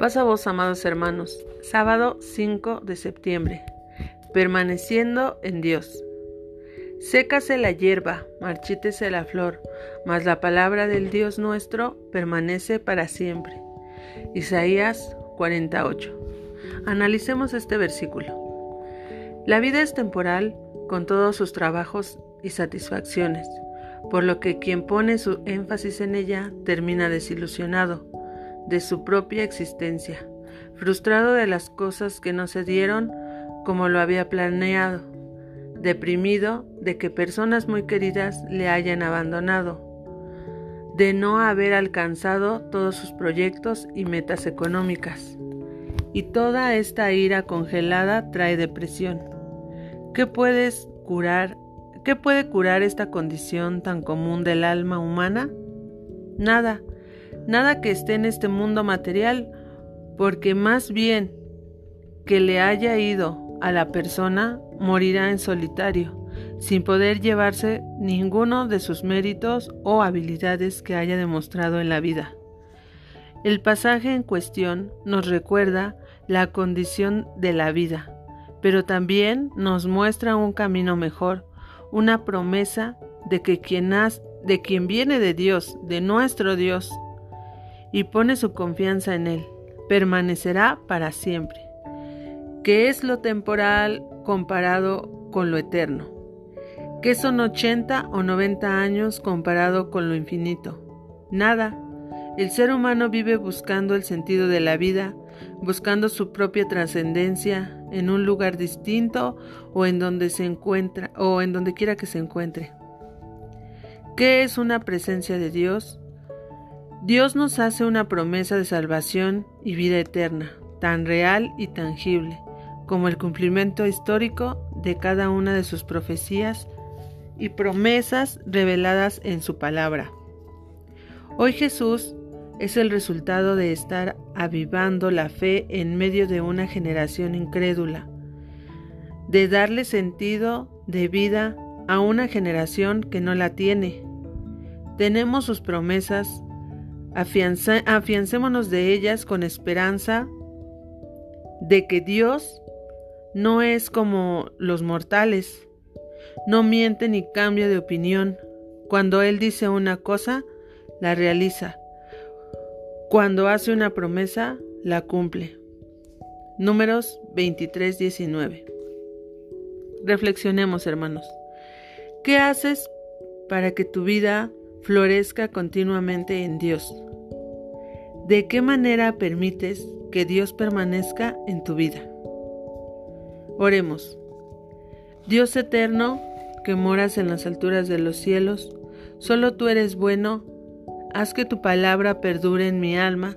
Pasa vos, amados hermanos, sábado 5 de septiembre, permaneciendo en Dios. Sécase la hierba, marchítese la flor, mas la palabra del Dios nuestro permanece para siempre. Isaías 48. Analicemos este versículo. La vida es temporal con todos sus trabajos y satisfacciones, por lo que quien pone su énfasis en ella termina desilusionado de su propia existencia, frustrado de las cosas que no se dieron como lo había planeado, deprimido de que personas muy queridas le hayan abandonado, de no haber alcanzado todos sus proyectos y metas económicas. Y toda esta ira congelada trae depresión. ¿Qué puedes curar? ¿Qué puede curar esta condición tan común del alma humana? Nada, nada que esté en este mundo material, porque más bien que le haya ido a la persona, morirá en solitario, sin poder llevarse ninguno de sus méritos o habilidades que haya demostrado en la vida. El pasaje en cuestión nos recuerda la condición de la vida, pero también nos muestra un camino mejor, una promesa de que quien, de quien viene de Dios, de nuestro Dios, y pone su confianza en Él, permanecerá para siempre. ¿Qué es lo temporal comparado con lo eterno? ¿Qué son 80 o 90 años comparado con lo infinito? Nada. El ser humano vive buscando el sentido de la vida, buscando su propia trascendencia en un lugar distinto o en donde se encuentra o en donde quiera que se encuentre. ¿Qué es una presencia de Dios? Dios nos hace una promesa de salvación y vida eterna, tan real y tangible como el cumplimiento histórico de cada una de sus profecías y promesas reveladas en su palabra. Hoy Jesús es el resultado de estar avivando la fe en medio de una generación incrédula, de darle sentido de vida a una generación que no la tiene. Tenemos sus promesas afiancémonos de ellas con esperanza de que Dios no es como los mortales, no miente ni cambia de opinión. Cuando Él dice una cosa, la realiza. Cuando hace una promesa, la cumple. Números 23, 19. Reflexionemos, hermanos. ¿Qué haces para que tu vida florezca continuamente en Dios. ¿De qué manera permites que Dios permanezca en tu vida? Oremos. Dios eterno, que moras en las alturas de los cielos, solo tú eres bueno, haz que tu palabra perdure en mi alma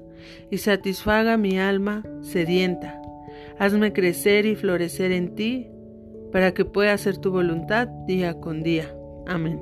y satisfaga mi alma sedienta. Hazme crecer y florecer en ti, para que pueda hacer tu voluntad día con día. Amén.